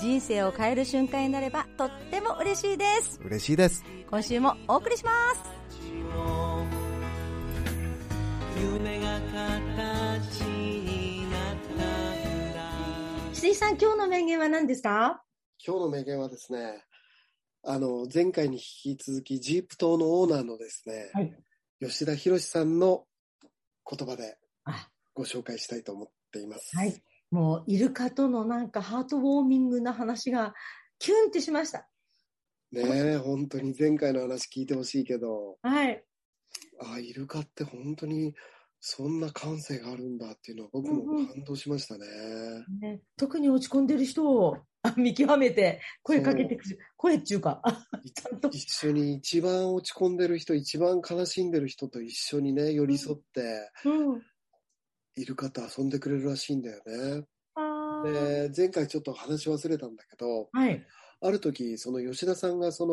人生を変える瞬間になればとっても嬉しいです。嬉しいです。今週もお送りします。夢が形になったんだ石井さん今日の名言は何ですか？今日の名言はですねあの前回に引き続きジープ島のオーナーのですね、はい。吉田博さんの言葉であ。ご紹介したいと思っています。はいもうイルカとのなんかハートウォーミングな話がキュンってしました。ねえ本当に前回の話聞いてほしいけど。はい。あイルカって本当にそんな感性があるんだっていうのは僕も感動しましたね。ね、特に落ち込んでる人をあ見極めて声かけてくる声っていうかあちゃんと。一緒に一番落ち込んでる人、一番悲しんでる人と一緒にね、寄り添って、うんイルカと遊んでくれるらしいんだよね。で、前回ちょっと話忘れたんだけど、はい。ある時、その吉田さんがそ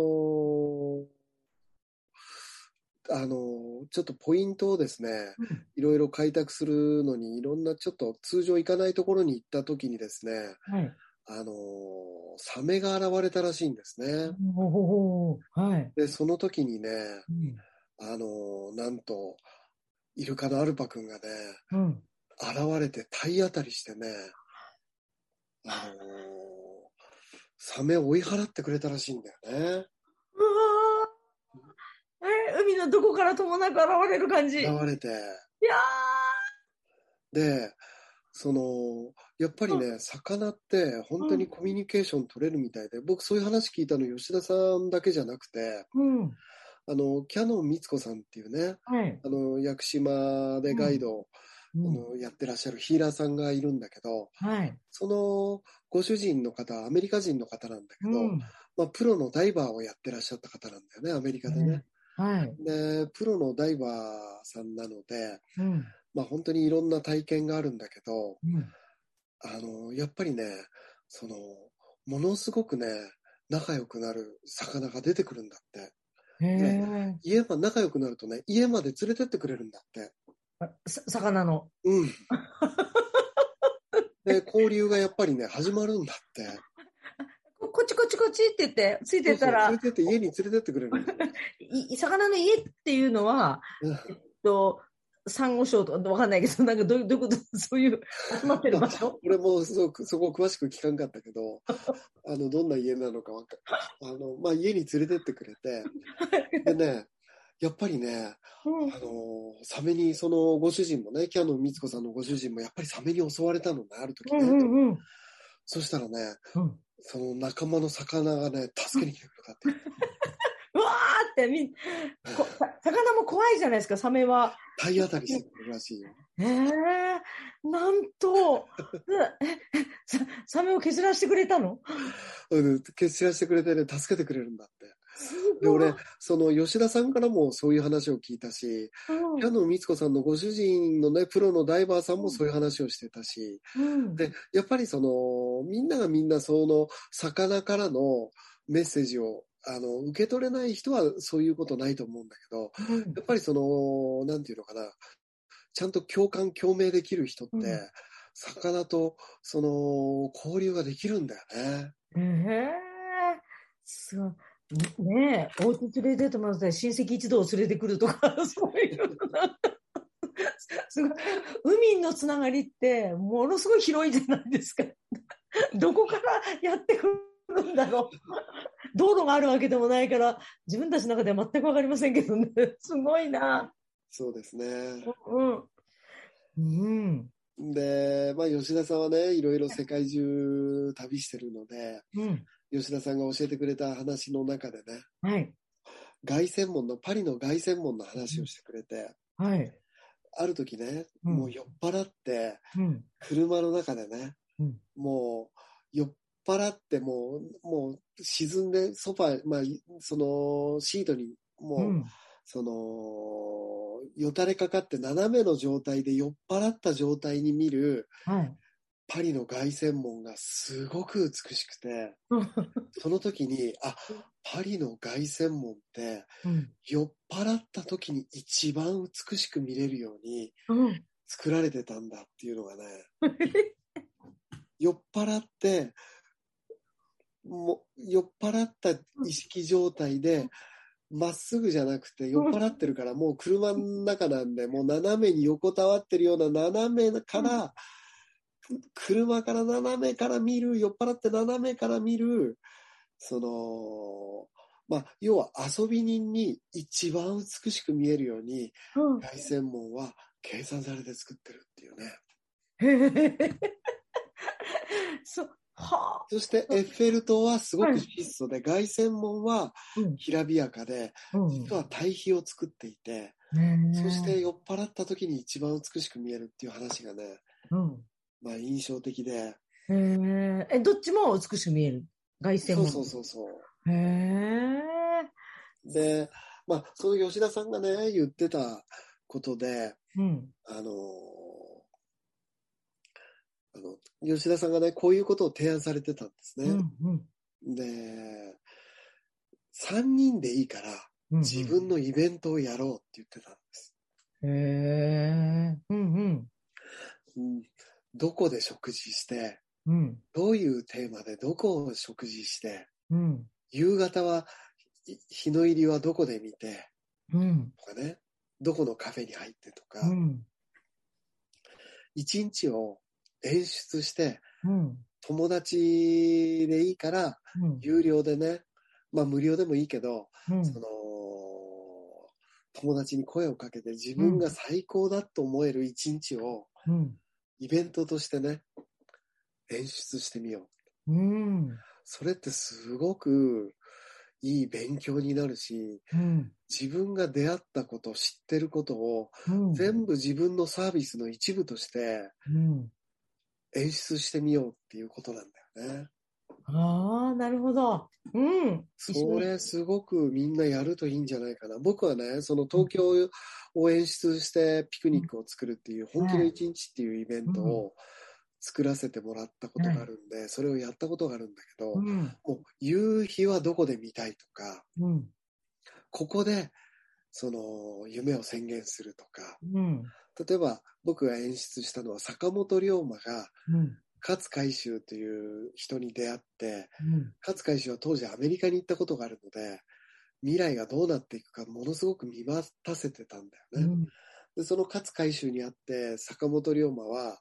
の、あの、ちょっとポイントをですね、うん。いろいろ開拓するのに、いろんなちょっと通常行かないところに行った時にですね、はい。あの、サメが現れたらしいんですね。はい、で、その時にね、うん。あの、なんと、イルカのアルパ君がね、うん、現れて体当たりしてね、あの、サメを追い払ってくれたらしいんだよね。うわー。え海のどこからともなく現れる感じ。いや現れて。ー。で、その、やっぱりね、魚って本当にコミュニケーション取れるみたいで、僕そういう話聞いたの吉田さんだけじゃなくて、うん。あの、キャノン光子さんっていうね、はい。あの、屋久島でガイドを、うんあのやってらっしゃるヒーラーさんがいるんだけど、はい。そのご主人の方はアメリカ人の方なんだけど、うん。まあ、プロのダイバーをやってらっしゃった方なんだよね、アメリカでね。はい。で、プロのダイバーさんなので、うん。まあ、本当にいろんな体験があるんだけど、うん。あの、やっぱりね、その、ものすごくね、仲良くなる魚が出てくるんだって。家ま仲良くなるとね、家まで連れてってくれるんだって。さ魚の。うん。で、交流がやっぱりね、始まるんだって。ここっちこっちこっちって言ってついてったら。そうそうてって、家に連れてってくれる 魚の家っていうのはうん。えっとサンゴ礁とかわかんないけどなんかどういうことそういう集まってる場所？俺もそそこ詳しく聞かんかったけど、あの、どんな家なのかわかあの、まあ、家に連れてってくれて、でね、やっぱりね、うんあの、サメに、そのご主人もね、キャノン光子さんのご主人もやっぱりサメに襲われたのね、ある時ね。うんうんうんそしたらね、うんその仲間の魚がね、助けに来てくれたって。うわーってみ魚も怖いじゃないですかサメは。体当たりしてくれるらしいよ。えー、なんと サメを削らしてくれたの？うん、決知らせてくれてね、助けてくれるんだって。すで、俺、その吉田さんからもそういう話を聞いたし、うん。キャノン光子さんのご主人のね、プロのダイバーさんもそういう話をしてたし、うん。で、やっぱりその、みんながみんなその、魚からのメッセージを、あの、受け取れない人はそういうことないと思うんだけど、うん。やっぱりその、なんていうのかな、ちゃんと共感、共鳴できる人って、うん。魚と、その、交流ができるんだよね。ええすごい。ねえ、お家連れてってもらって親戚一同連れてくるとか、そういうのがすごい。海のつながりって、ものすごい広いじゃないですか。どこからやってくるんだろう。道路があるわけでもないから、自分たちの中では全くわかりませんけどね。すごいな。そうですね。うん。うん。で、まあ、吉田さんはね、いろいろ世界中旅してるので、うん。吉田さんが教えてくれた話の中でね、はい。凱旋門の、パリの凱旋門の話をしてくれて、はい。ある時ね、うんもう酔っ払って、うん。車の中でね、うんもう酔っ払ってもう、もう沈んで、ソファ、まあ、そのシートにもう、うん。その、よたれかかって斜めの状態で酔っ払った状態に見るはい。パリの凱旋門がすごく美しくて、その時に、あ、パリの凱旋門ってうん。酔っ払った時に一番美しく見れるようにうん。作られてたんだっていうのがね、酔っ払って、もう酔っ払った意識状態で、まっすぐじゃなくて酔っ払ってるからもう車の中なんで、もう斜めに横たわってるような斜めから、車から斜めから見る、酔っ払って斜めから見る、その、まあ、要は遊び人に一番美しく見えるように、うん凱旋門は計算されて作ってるっていうね。そう、はそしてエッフェル塔はすごく質素で、凱旋門は。きらびやかで、うん。実は対比を作っていて、そして、酔っ払った時に一番美しく見えるっていう話がね、うん。まあ印象的で、へえ。え、どっちも美しく見える？凱旋門。そうそうそうそう。へえ。で、まあ、その吉田さんがね、言ってたことで、うん。あのあの、吉田さんがね、こういうことを提案されてたんですね。うん。うん。で、3人でいいから、うん。自分のイベントをやろうって言ってたんです。へえ。うんうん。うん、どこで食事して、うん。どういうテーマでどこを食事して、うん。夕方はい日の入りはどこで見て、うん。とかね、どこのカフェに入ってとか、うん。一日を演出して、うん。友達でいいから、うん。有料でね、まあ無料でもいいけど、うん。その、友達に声をかけて自分が最高だと思える一日をうん。イベントとしてね、演出してみよう。うん。それってすごくいい勉強になるし、うん。自分が出会ったこと、知ってることをうん。全部自分のサービスの一部としてうん。演出してみようっていうことなんだよね。ああ、なるほど。うん。それすごくみんなやるといいんじゃないかな。僕はね、その東京を演出してピクニックを作るっていう、本気の一日っていうイベントを作らせてもらったことがあるんで、それをやったことがあるんだけど、うん。もう夕日はどこで見たいとか、うん。ここでその夢を宣言するとか、うん。例えば僕が演出したのは坂本龍馬がうん。勝海舟という人に出会って、うん。勝海舟は当時アメリカに行ったことがあるので、未来がどうなっていくかものすごく見渡せてたんだよね。うん。でその勝海舟にあって坂本龍馬は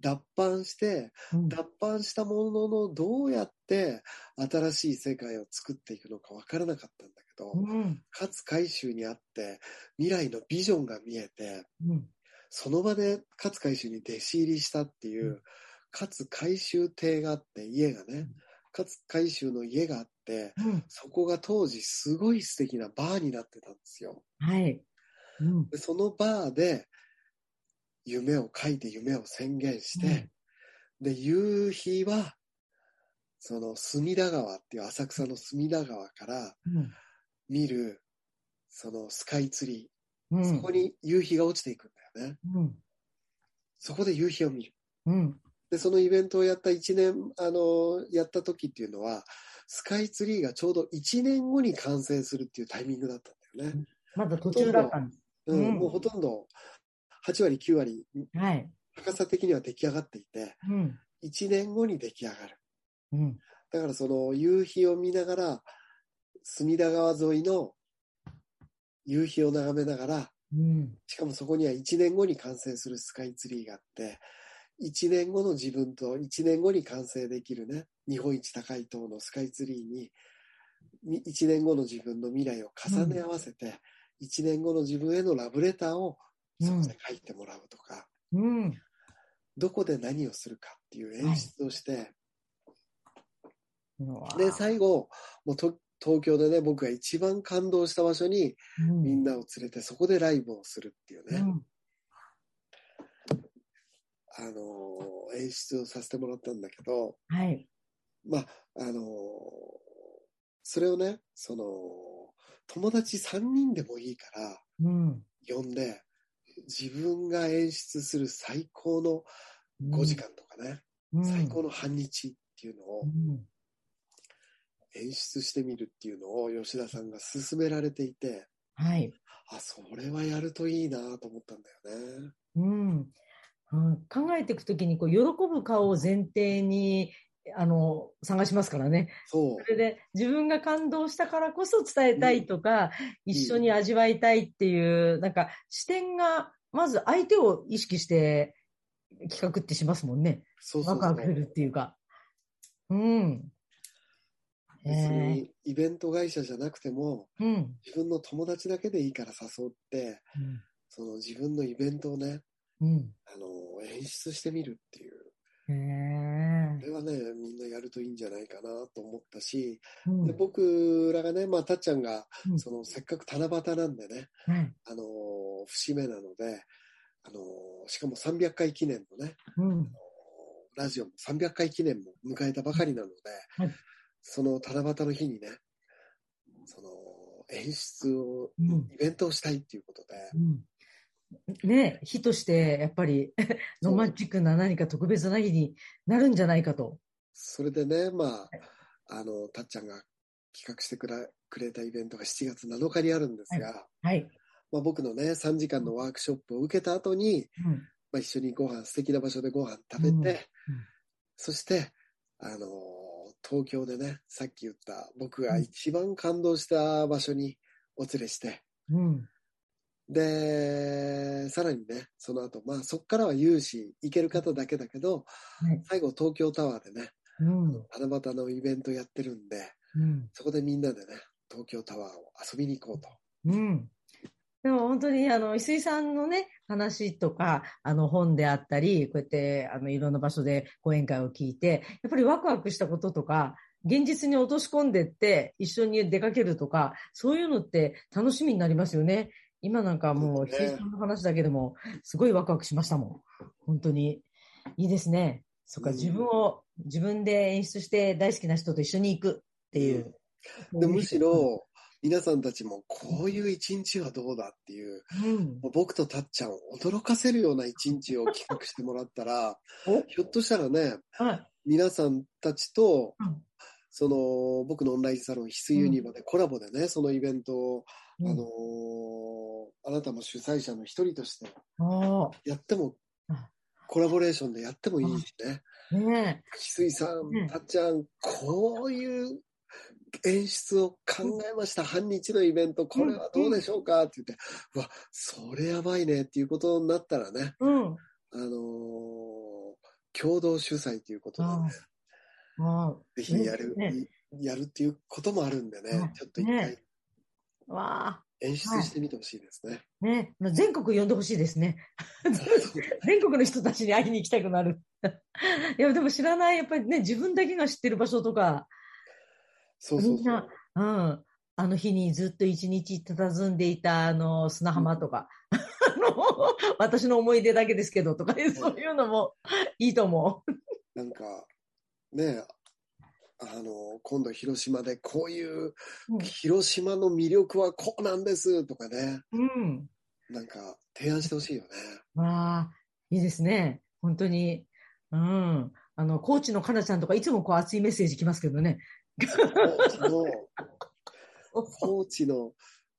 脱藩して、うん。脱藩したもののどうやって新しい世界を作っていくのかわからなかったんだけど、うん。勝海舟にあって未来のビジョンが見えて、うん。その場で勝海舟に弟子入りしたっていう、うん勝海舟邸があって、家がね、勝海舟の家があって、うん。そこが当時すごい素敵なバーになってたんですよ。はい。うん。でそのバーで夢を書いて夢を宣言して、で、夕日は、その隅田川っていう浅草の隅田川からうん。見る、そのスカイツリー、うん。そこに夕日が落ちていくんだよね。うん。そこで夕日を見る。うん。で、そのイベントをやった1年、あの、やった時っていうのは、スカイツリーがちょうど1年後に完成するっていうタイミングだったんだよね。まだ途中だったんです。うん、うんもうほとんど8割、9割、はい。高さ的には出来上がっていて、うん。1年後に出来上がる。うん。だからその夕日を見ながら、隅田川沿いの夕日を眺めながら、うん。しかもそこには1年後に完成するスカイツリーがあって、1年後の自分と1年後に完成できるね、日本一高い塔のスカイツリーに、み1年後の自分の未来を重ね合わせて、1年後の自分へのラブレターをそこで書いてもらうとか、うん。どこで何をするかっていう演出をして、うわで、最後、もうと東京でね、僕が一番感動した場所にうん。みんなを連れてそこでライブをするっていうね、うんあのー演出をさせてもらったんだけど、はい。まあ、あの、それをね、その、友達3人でもいいから、うん。呼んで、自分が演出する最高の5時間とかね、うん、最高の半日っていうのをうん。演出してみるっていうのを吉田さんが勧められていて、はい。あ、それはやるといいなと思ったんだよね。うん。うん考えていくときに、こう、喜ぶ顔を前提に、あの、探しますからね。そうそ。れで、自分が感動したからこそ伝えたいとか、一緒に味わいたいっていう、なんか、視点が、まず相手を意識して企画ってしますもんね。そうそうそうワクワクするっていうか。うん。別えにイベント会社じゃなくても、ー、うん。自分の友達だけでいいから誘って、その自分のイベントをね、うん。あの、演出してみるっていう。これはね、みんなやるといいんじゃないかなと思ったし、ーうんで僕らがね、まあ、たっちゃんが、うんその、せっかく七夕なんでね、はい。あの、節目なので、あの、しかも300回記念のね、うん。ラジオも300回記念も迎えたばかりなので、はいその七夕の日にね、その、演出を、うん。イベントをしたいっていうことで、うんね日として、やっぱり、ロマンチックな何か特別な日になるんじゃないかと。それでね、まあ、あの、たっちゃんが企画してくれくれたイベントが7月7日にあるんですが、はい。まあ、僕のね、3時間のワークショップを受けた後に、うん。まあ、一緒にご飯、素敵な場所でご飯食べて、うんうんそして、あの、東京でね、さっき言った僕が一番感動した場所にお連れして、うん。で、さらにね、その後、まあそこからは有志行ける方だけだけど、はい。最後東京タワーでね、うん。七夕のイベントやってるんで、うん。そこでみんなでね、東京タワーを遊びに行こうと。うん。でも本当に、あの、石井さんのね、話とか、あの、本であったり、こうやって、あの、いろんな場所で講演会を聞いて、やっぱりワクワクしたこととか、現実に落とし込んでって、一緒に出かけるとか、そういうのって楽しみになりますよね。今なんかもう、そうですね石井さんの話だけでも、すごいワクワクしましたもん。本当に。いいですね。そっか、うん自分を、自分で演出して大好きな人と一緒に行くっていう。でむしろ、皆さんたちもこういう一日はどうだっていう、うん。僕とたっちゃんを驚かせるような一日を企画してもらったら、お？ひょっとしたらね、はい。皆さんたちと、うんその、僕のオンラインサロン、ヒスユニバでコラボでね、そのイベントを、うんあのーあなたも主催者の一人としてあやってもあ、コラボレーションでやってもいいしね。あ、ね翡翠さうんん、たっちゃん、こういう演出を考えました。半日のイベント、これはどうでしょうか？って言って、うわ、それやばいねっていうことになったらね、え。うん。あのー共同主催ということでね、ああ、ぜひやる、ね。やるっていうこともあるんでね、うん。ちょっと一回ねわあ、演出してみてほしいですね。ね、全国呼んでほしいですね。全国の人たちに会いに行きたくなる。いや、でも知らない、やっぱりね、自分だけが知ってる場所とか、そうそうみんな。うん。あの日にずっと一日佇んでいた、あの、砂浜とか、あの、私の思い出だけですけど、とか、そういうのもいいと思なんか、ねあの、今度広島でこういう、う。広島の魅力はこうなんですとかね、うん。なんか提案してほしいよね。わあ、いいですね。本当に。うん。あの、コーチのかなちゃんとかいつもこう熱いメッセージ来ますけどね。高知の、高知の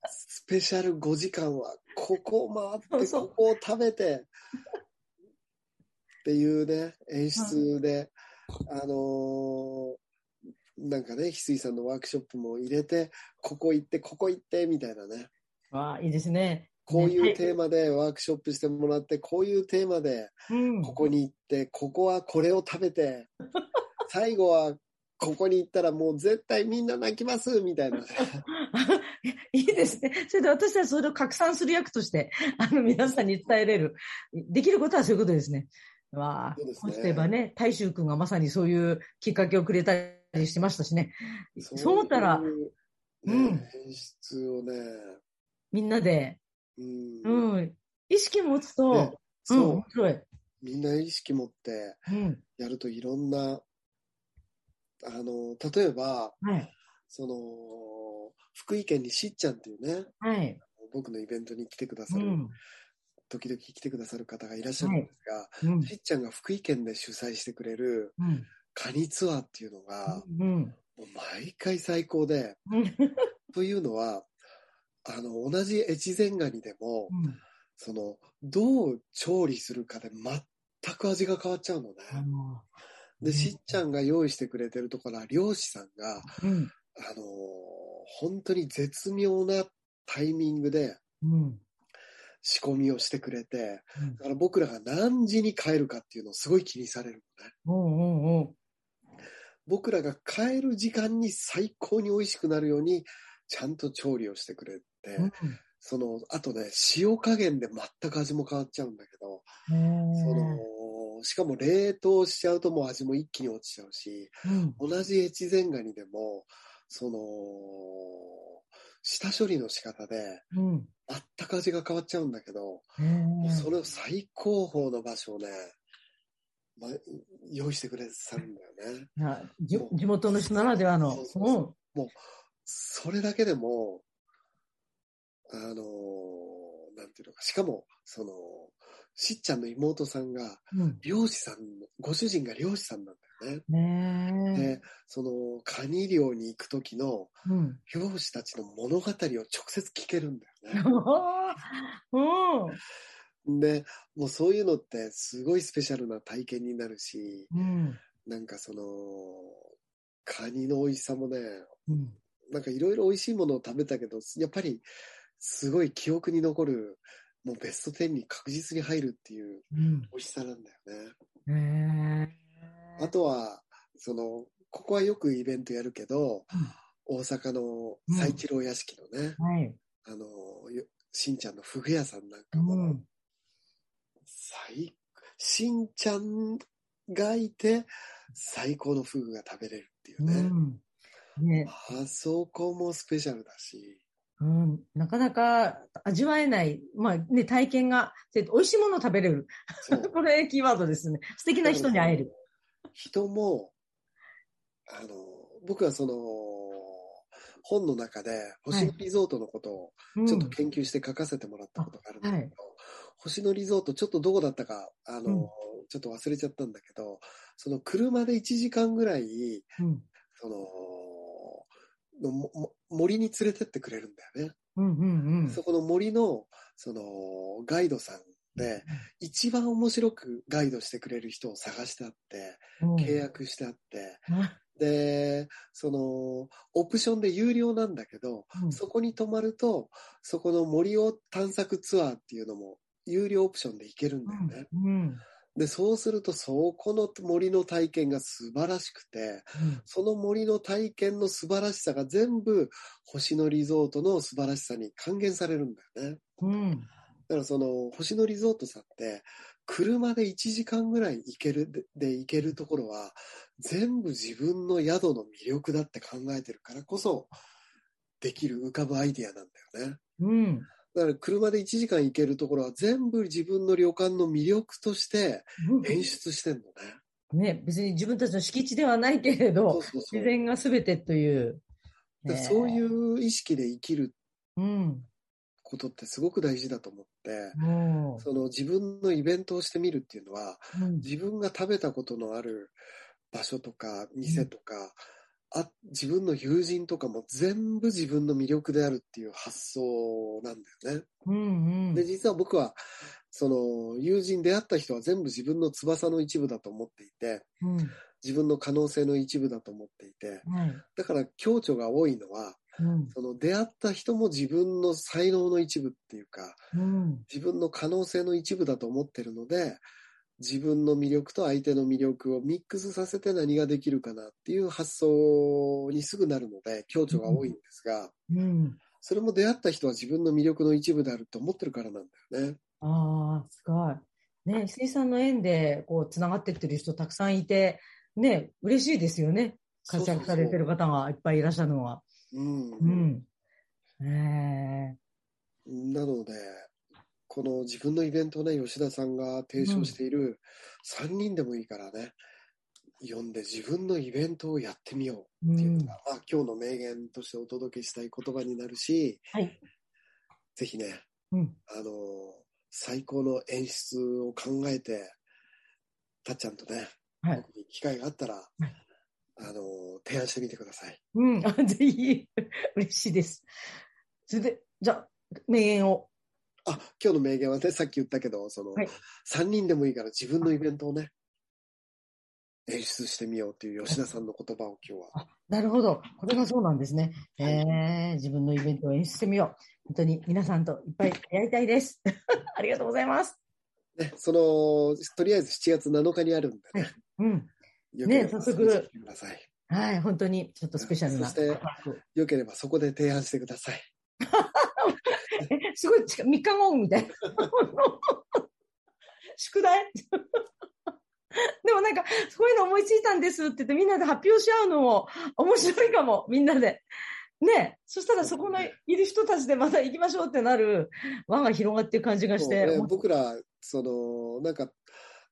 スペシャル5時間は、ここを回って、ここを食べて、っていうね、演出で、あのーなんかね、翡翠さんのワークショップも入れて、ここ行って、ここ行って、みたいなね。わあ、いいですね。こういうねテーマでワークショップしてもらって、こういうテーマでうん。ここに行って、ここはこれを食べて、最後はここに行ったらもう絶対みんな泣きますみたいなね。いいですね。それで私たちそれを拡散する役として、あの、皆さんに伝えれる。できることはそういうことですね。わあ、そうですねこうしてばね、大衆君がまさにそういうきっかけをくれたりしましたしね。そう思ったらそういううんね、演出をね、みんなで、うん。うん。意識持つと、ねそう、うん、面白い。みんな意識持ってうん。やるといろんなあの、例えば、はい。その、福井県にしっちゃんっていうね、はい。僕のイベントに来てくださる、うん。時々来てくださる方がいらっしゃるんですが、うん。しっちゃんが福井県で主催してくれるうん。カニツアーっていうのが、うん。もう毎回最高で、うん。というのは、あの、同じ越前ガニでも、その、どう調理するかで全く味が変わっちゃうのね。で、しっちゃんが用意してくれてるところは漁師さんが、うん。あのー本当に絶妙なタイミングでうん。仕込みをしてくれて、だから僕らが何時に帰るかっていうのをすごい気にされるのね。僕らが帰る時間に最高に美味しくなるように、ちゃんと調理をしてくれて、うん。その、あとね、塩加減で全く味も変わっちゃうんだけど、そへの、しかも冷凍しちゃうともう味も一気に落ちちゃうし、ーうん。同じ越前ガニでも、その、下処理の仕方で、うん。全く味が変わっちゃうんだけど、へもうーそれを最高峰の場所をね、ま、用意してくれてたんだよね。いやじ地元の人ならではの。そうそうそうそれだけでも、あのーなんていうのか、しかも、その、しっちゃんの妹さんが、うん。漁師さん、ご主人が漁師さんなんだよね。うん。ねえ。で、その、カニ漁に行く時のうん。漁師たちの物語を直接聞けるんだよね。うん。で、もうそういうのってすごいスペシャルな体験になるし、うん。なんかその、カニの美味しさもね、うん。なんかいろいろ美味しいものを食べたけど、やっぱりすごい記憶に残る、もうベスト10に確実に入るっていううん。美味しさなんだよね。へえ。あとは、その、ここはよくイベントやるけど、大阪の最一郎屋敷のね、はい。あの、よしんちゃんのフグ屋さんなんかうも、ん。最、しんちゃんがいて、最高のフグが食べれるっていううね。ん。ね、あそこもスペシャルだし、うん、なかなか味わえない、まあね、体験が、で美味しいものを食べれる。これキーワードですね。素敵な人に会える。人も、あの、僕はその、本の中で、星野リゾートのことをちょっと研究して書かせてもらったことがあるんだけど、うんはい星野リゾート、ちょっとどこだったか、あの、うんちょっと忘れちゃったんだけど、その車で1時間ぐらい、うん。その、の森に連れてってくれるんだよね。うんうんうん。そこの森の、その、ガイドさんで、一番面白くガイドしてくれる人を探してあって、うん契約してあって、あで、その、オプションで有料なんだけど、うんそこに泊まると、そこの森を探索ツアーっていうのも、有料オプションで行けるんだよね。うんで、そうすると、そこの森の体験が素晴らしくて、その森の体験の素晴らしさが全部、星野リゾートの素晴らしさに還元されるんだよね。うんうんだからその、星野リゾートさんって、車で1時間ぐらい行けるで、で行けるところは、全部自分の宿の魅力だって考えてるからこそ、できる浮かぶアイディアなんだよね。うんだから車で1時間行けるところは全部自分の旅館の魅力として演出してんのね。ね、別に自分たちの敷地ではないけれそどう、そうそう自。然が全てという。でそういう意識で生きるうん。ことってすごく大事だと思って、もその自分のイベントをしてみるっていうのは、う、うん自分が食べたことのある場所とか店とか、あ自分の友人とかも全部自分の魅力であるっていう発想なんだよね。うんうん。で、実は僕は、その友人出会った人は全部自分の翼の一部だと思っていて、うん。自分の可能性の一部だと思っていて、はい。だから強調が多いのは、うん。その出会った人も自分の才能の一部っていうか、うん。自分の可能性の一部だと思ってるので、自分の魅力と相手の魅力をミックスさせて何ができるかなっていう発想にすぐなるので、強調が多いんですが、うんそれも出会った人は自分の魅力の一部であると思ってるからなんだよね。ああ、すごい。ね、生産の縁で、こう、つながってってる人たくさんいて、ね、嬉しいですよね。活躍されてる方がいっぱいいらっしゃるのは。うん。うん。えなので、この自分のイベントをね、吉田さんが提唱している3人でもいいからね、読んで自分のイベントをやってみよううっていうんのが、まあ、今日の名言としてお届けしたい言葉になるし、はい。ぜひね、うん。あの、最高の演出を考えて、たっちゃんとね、はい。僕に機会があったら、あの、提案してみてください。うん。あぜひ、嬉しいです。それで、じゃあ、名言を。あ、今日の名言はね、さっき言ったけど、その、はい3人でもいいから自分のイベントをね、演出してみようっていう吉田さんの言葉を今日は。あ、なるほど。これがそうなんですね。はいえー、自分のイベントを演出してみよう。本当に皆さんといっぱいやりたいです。ありがとうございます。ね、その、とりあえず7月7日にあるんでね。うん。よければ早速。はい。本当にちょっとスペシャルな。そしてよければそこで提案してください。えすごい近い、3日後みたいな。宿題？でもなんか、そういうの思いついたんですって言ってみんなで発表し合うのも面白いかも、みんなで。ねそしたらそこのいる人たちでまた行きましょうってなる輪が広がっていく感じがして。ね僕ら、その、なんか、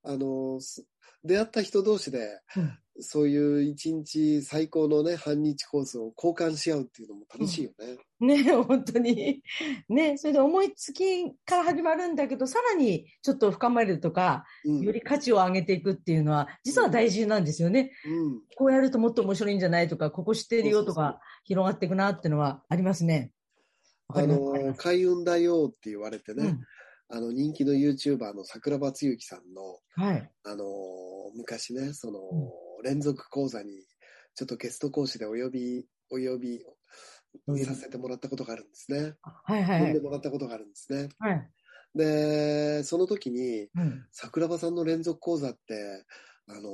あの、す出会った人同士で、うんそういう一日最高のね、半日コースを交換し合うっていうのも楽しいよね。ね本当に。ねそれで思いつきから始まるんだけど、さらにちょっと深まるとか、うん。より価値を上げていくっていうのは、実は大事なんですよね。うん。こうやるともっと面白いんじゃないとか、ここ知ってるよとか、広がっていくなっていうのはありますね。あの、開運だよって言われてね、うんあの、人気の YouTuber の桜庭つゆきさんの、はい。あの、昔ね、その、うん連続講座に、ちょっとゲスト講師でお呼び、お呼びさせてもらったことがあるんですね。はいはいはい。呼んでもらったことがあるんですね。はい。で、その時に、うん。桜庭さんの連続講座って、あの、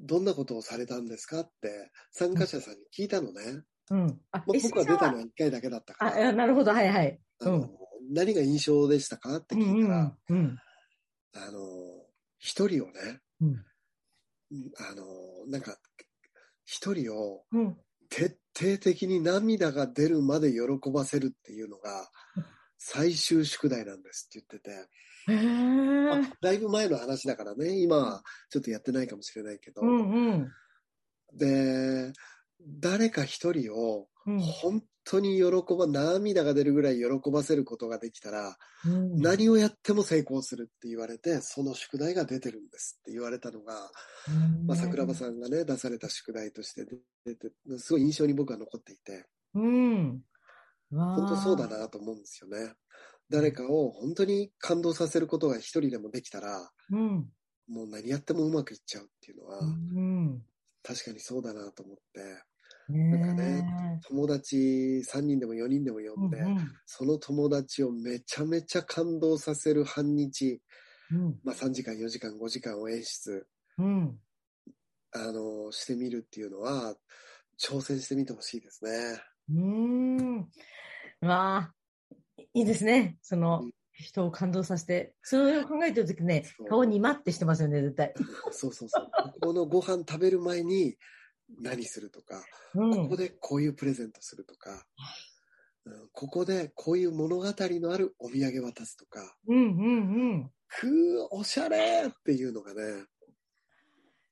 どんなことをされたんですかって参加者さんに聞いたのね。うん。あ、まあ、僕は出たのはは1回だけだったかあ、ら、あなるほど、はいはい。あの何が印象でしたかってうん聞いたら、うん。うん。あの、一人をね、うんうんあの、なんか、一人をうん。徹底的に涙が出るまで喜ばせるっていうのが最終宿題なんですって言ってて、だいぶ前の話だからね、今はちょっとやってないかもしれないけど、うんうん。で、誰か一人をうん本当に喜ば、涙が出るぐらい喜ばせることができたら、うん何をやっても成功するって言われて、その宿題が出てるんですって言われたのが、まあ、桜庭さんがね、出された宿題として出て、すごい印象に僕は残っていて、うん。本本当そうだ。なと思うんですよね。誰かを本当に感動させることが一人でもできたら、うん。もう何やってもうまくいっちゃうっていうのは、うん。確かにそうだなと思って、ねなんかね友達3人でも4人でも呼んで、うんその友達をめちゃめちゃ感動させる半日、うん。まあ、3時間、4時間、5時間を演出、うん。あの、してみるっていうのは、挑戦してみてほしいですね。うん。まあ、いいですね。そのうん、人を感動させて。それを考えてるときね顔にまってしてますよね、絶対。そうそうそう。ここのご飯食べる前に何するとか、うんここ。でこういうプレゼントするとか、うんここでこういう物語のあるお土産渡すとか、うんうんくー、おしゃれっていうのがね、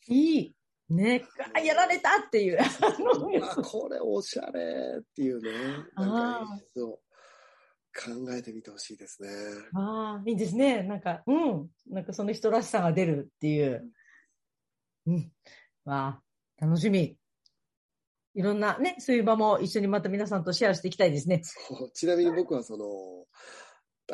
うん。いい。ね。あ、やられたっていう。あ、これおしゃれっていうね、なんか演出を考えてみてほしいですね。ああ、いいですね。なんか、うん。なんかその人らしさが出るっていう。うん。わあ、楽しみ。いろんなね、そういう場も一緒にまた皆さんとシェアしていきたいですね。ちなみに僕はその、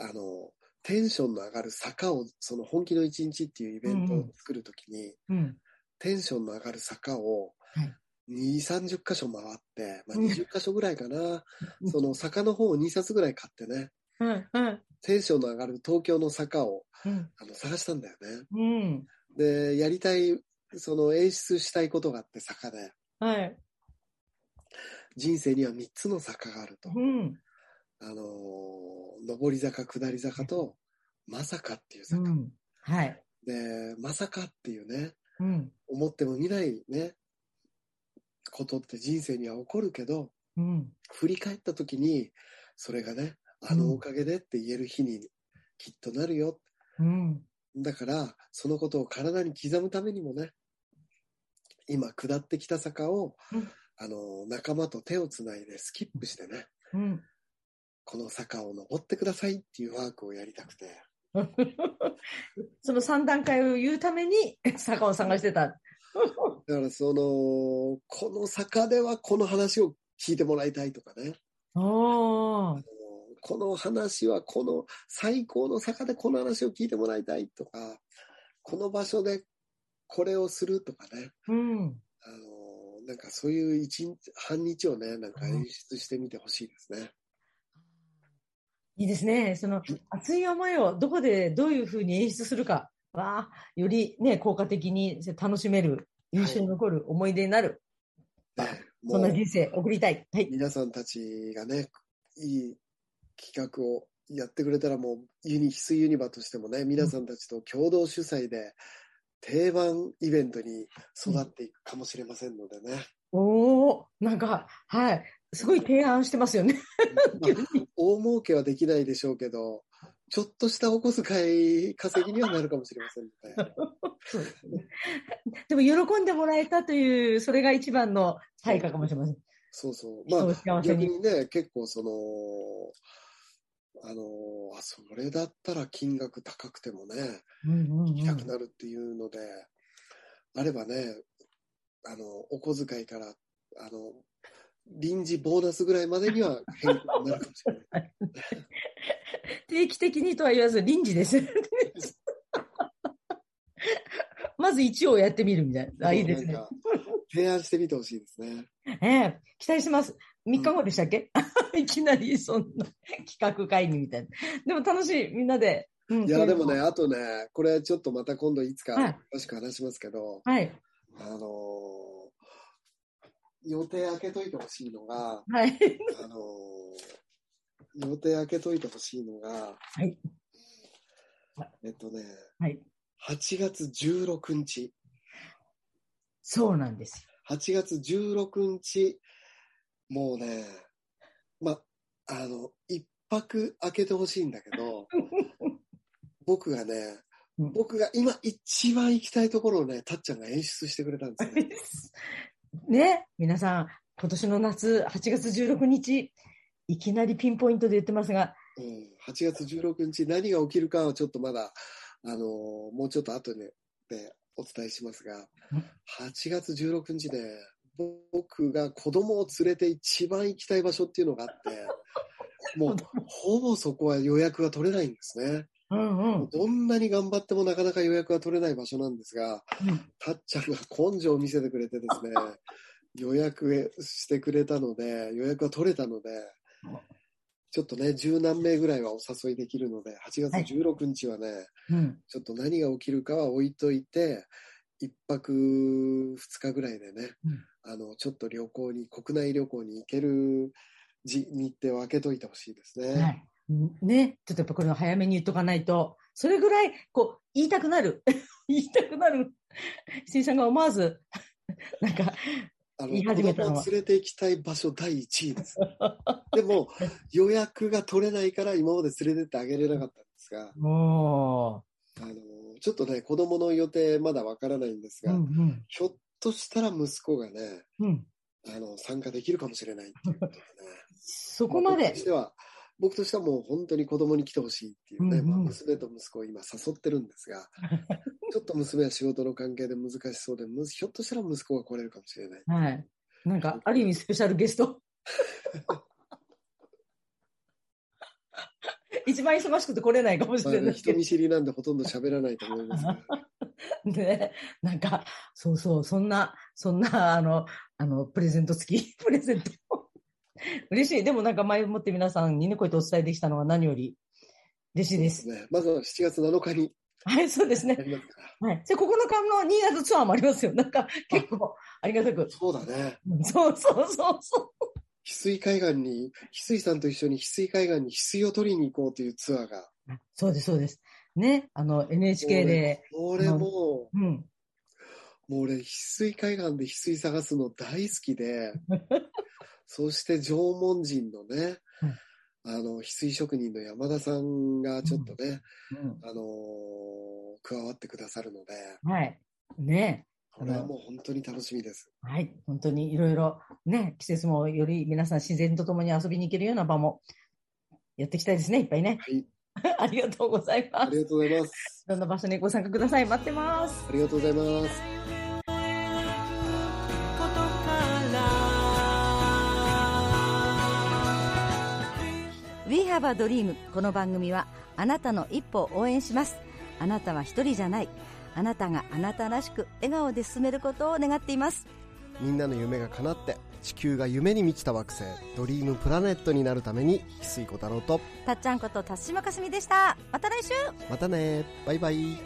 あの、テンションの上がる坂を、その本気の一日っていうイベントを作るときに、うん。テンションの上がる坂をはい2、30箇所回って、まあ、うん20箇所ぐらいかな、うんその坂の方を2冊ぐらい買ってね、うん、うん、テンションの上がる東京の坂をうん、あの探したんだよね。うん。で、やりたい、その演出したいことがあって坂で、はい。人生には3つの坂があると。うん。あのー上り坂、下り坂と、まさかっていう坂。うん。はい。で、まさかっていうね、うん。思っても見ないね、ことって人生には起こるけど、うん。振り返った時に、それがね、あのおかげでって言える日にきっとなるよ。うん。だから、そのことを体に刻むためにもね、今下ってきた坂を、うんあの、仲間と手をつないでスキップしてね、うん。この坂を登ってくださいっていうワークをやりたくて、その3段階を言うために坂を探してた。だからその、この坂ではこの話を聞いてもらいたいとかね、おー。この話はこの最高の坂でこの話を聞いてもらいたいとか、この場所でこれをするとかね、うん。あの、なんかそういう一日、半日をね、なんか演出してみてほしいですね。いいですね。その熱い思いをどこでどういうふうに演出するかは、よりね、効果的に楽しめる、印象に残る思い出になる、ねそんな人生送りたい。はい。皆さんたちがね、いい企画をやってくれたらもうユニ、翡翠ユニバとしてもね、皆さんたちと共同主催で定番イベントに育っていくかもしれませんのでね。おおなんか、はい。すごい提案してますよね。まあ大儲けはできないでしょうけど、ちょっとしたお小遣い稼ぎにはなるかもしれませんねでも喜んでもらえたという、それが一番の対価かもしれません。そうそう。まあ。逆にね、結構その、あの、あ、それだったら金額高くてもね、うんうんうん行きたくなるっていうので、あればね、あの、お小遣いから、あの、臨時ボーナスぐらいまでには変更になるかもしれない。定期的にとは言わず、臨時です。まず一応やってみるみたいな。あ、いいですね提案してみてほしいですね。ええ期待します。3日後でしたっけ、いきなりそんな企画会議みたいな。でも楽しい、みんなで。うんいや、でもね、あとね、これちょっとまた今度いつはいか詳しく話しますけど、はい。あのー予定開けといてほしいのが、はい。あのー予定開けといてほしいのが、はい。えっとね、はい。8月16日、そうなんです。8月16日、もうね、ま、あの、一泊開けてほしいんだけど、僕がね、うん。僕が今一番行きたいところをね、たっちゃんが演出してくれたんですね。ね、皆さん、今年の夏、8月16日、いきなりピンポイントで言ってますが、うん、8月16日何が起きるかはちょっとまだ、あのーもうちょっと後ででお伝えしますがうん、8月16日ね、僕が子供を連れて一番行きたい場所っていうのがあって、もうほぼそこは予約が取れないんですね。うんうん。どんなに頑張ってもなかなか予約が取れない場所なんですが、うんたっちゃんが根性を見せてくれてですね、予約してくれたので、予約が取れたので、ちょっとね、十何名ぐらいはお誘いできるので、8月16日はね、うん。ちょっと何が起きるかは置いといて、一泊二日ぐらいでね、うんあの、ちょっと旅行に、国内旅行に行けるじ日程を空けといてほしいですね。はい。ね、ちょっとやっぱこれを早めに言っとかないと、それぐらい、こう、言いたくなる。言いたくなる。石井さんが思わず、なんか、あの言い始めたのは子供を連れて行きたい場所第1位です。でも、予約が取れないから今まで連れてってあげれなかったんですが、もあの、ちょっとね、子供の予定まだわからないんですう、うが、んうん。ひょっとしたら息子がね、うん。あの、参加できるかもしれないっていうことでね。そこまで僕とし。ては、僕としてはもう本当に子供に来てほしいっていうね、うんうんまあ、娘と息子を今誘ってるんですが、ちょっと娘は仕事の関係で難しそうで、むひょっとしたら息子が来れるかもしれない。はい。なんか、ある意味スペシャルゲスト。一番忙しくて来れないかもしれない。人見知りなんでほとんど喋らないと思いますが。ね、なんか、そうそう、そんな、そんな、あの、あの、プレゼント付き、プレゼント。嬉しい。でもなんか前もって皆さんにね、こうやってお伝えできたのは何より嬉しいです。ね、まずは7月7日にはい、そうですね。はい。で、9日の新潟ツアーもありますよ。なんか、結構、ありがたく。そうだね。そうそうそうそ翡翠海岸に、翡翠さんと一緒に翡翠海岸に翡翠を取りに行こうというツアーが。う。そうです、そうです。ね、あの、NHK で、俺もうん。う、もう俺、翡翠海岸で翡翠探すの大好きで、そして縄文人のね、あの、翡翠職人の山田さんがちょっとね、うんあのー加わってくださるので、はい。ねこれはもう本当に楽しみです。はい。本当にいろいろね、季節もより皆さん自然と共に遊びに行けるような場もやっていきたいですね、いっぱいね。はい。ありがとうございます。ありがとうございます。どんな場所にご参加ください。待ってます。ありがとうございます。We have a dream この番組はあなたの一歩を応援しますあなたは一人じゃないあなたがあなたらしく笑顔で進めることを願っていますみんなの夢が叶って地球が夢に満ちた惑星ドリームプラネットになるために翡翠小太郎と。たっちゃんこと辰島かすみでした。また来週。またね。バイバイ。明日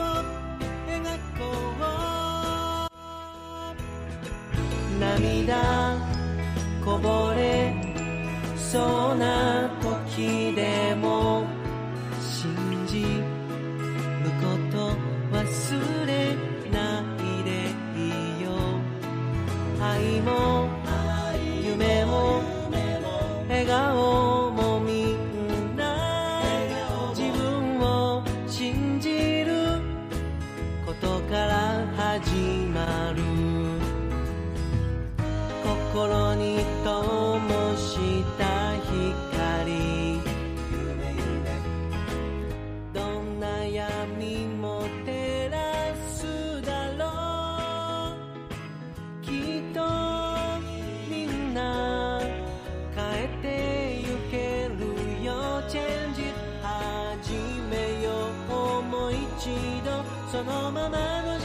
を描こう。涙こぼれそうな時でも度そのまま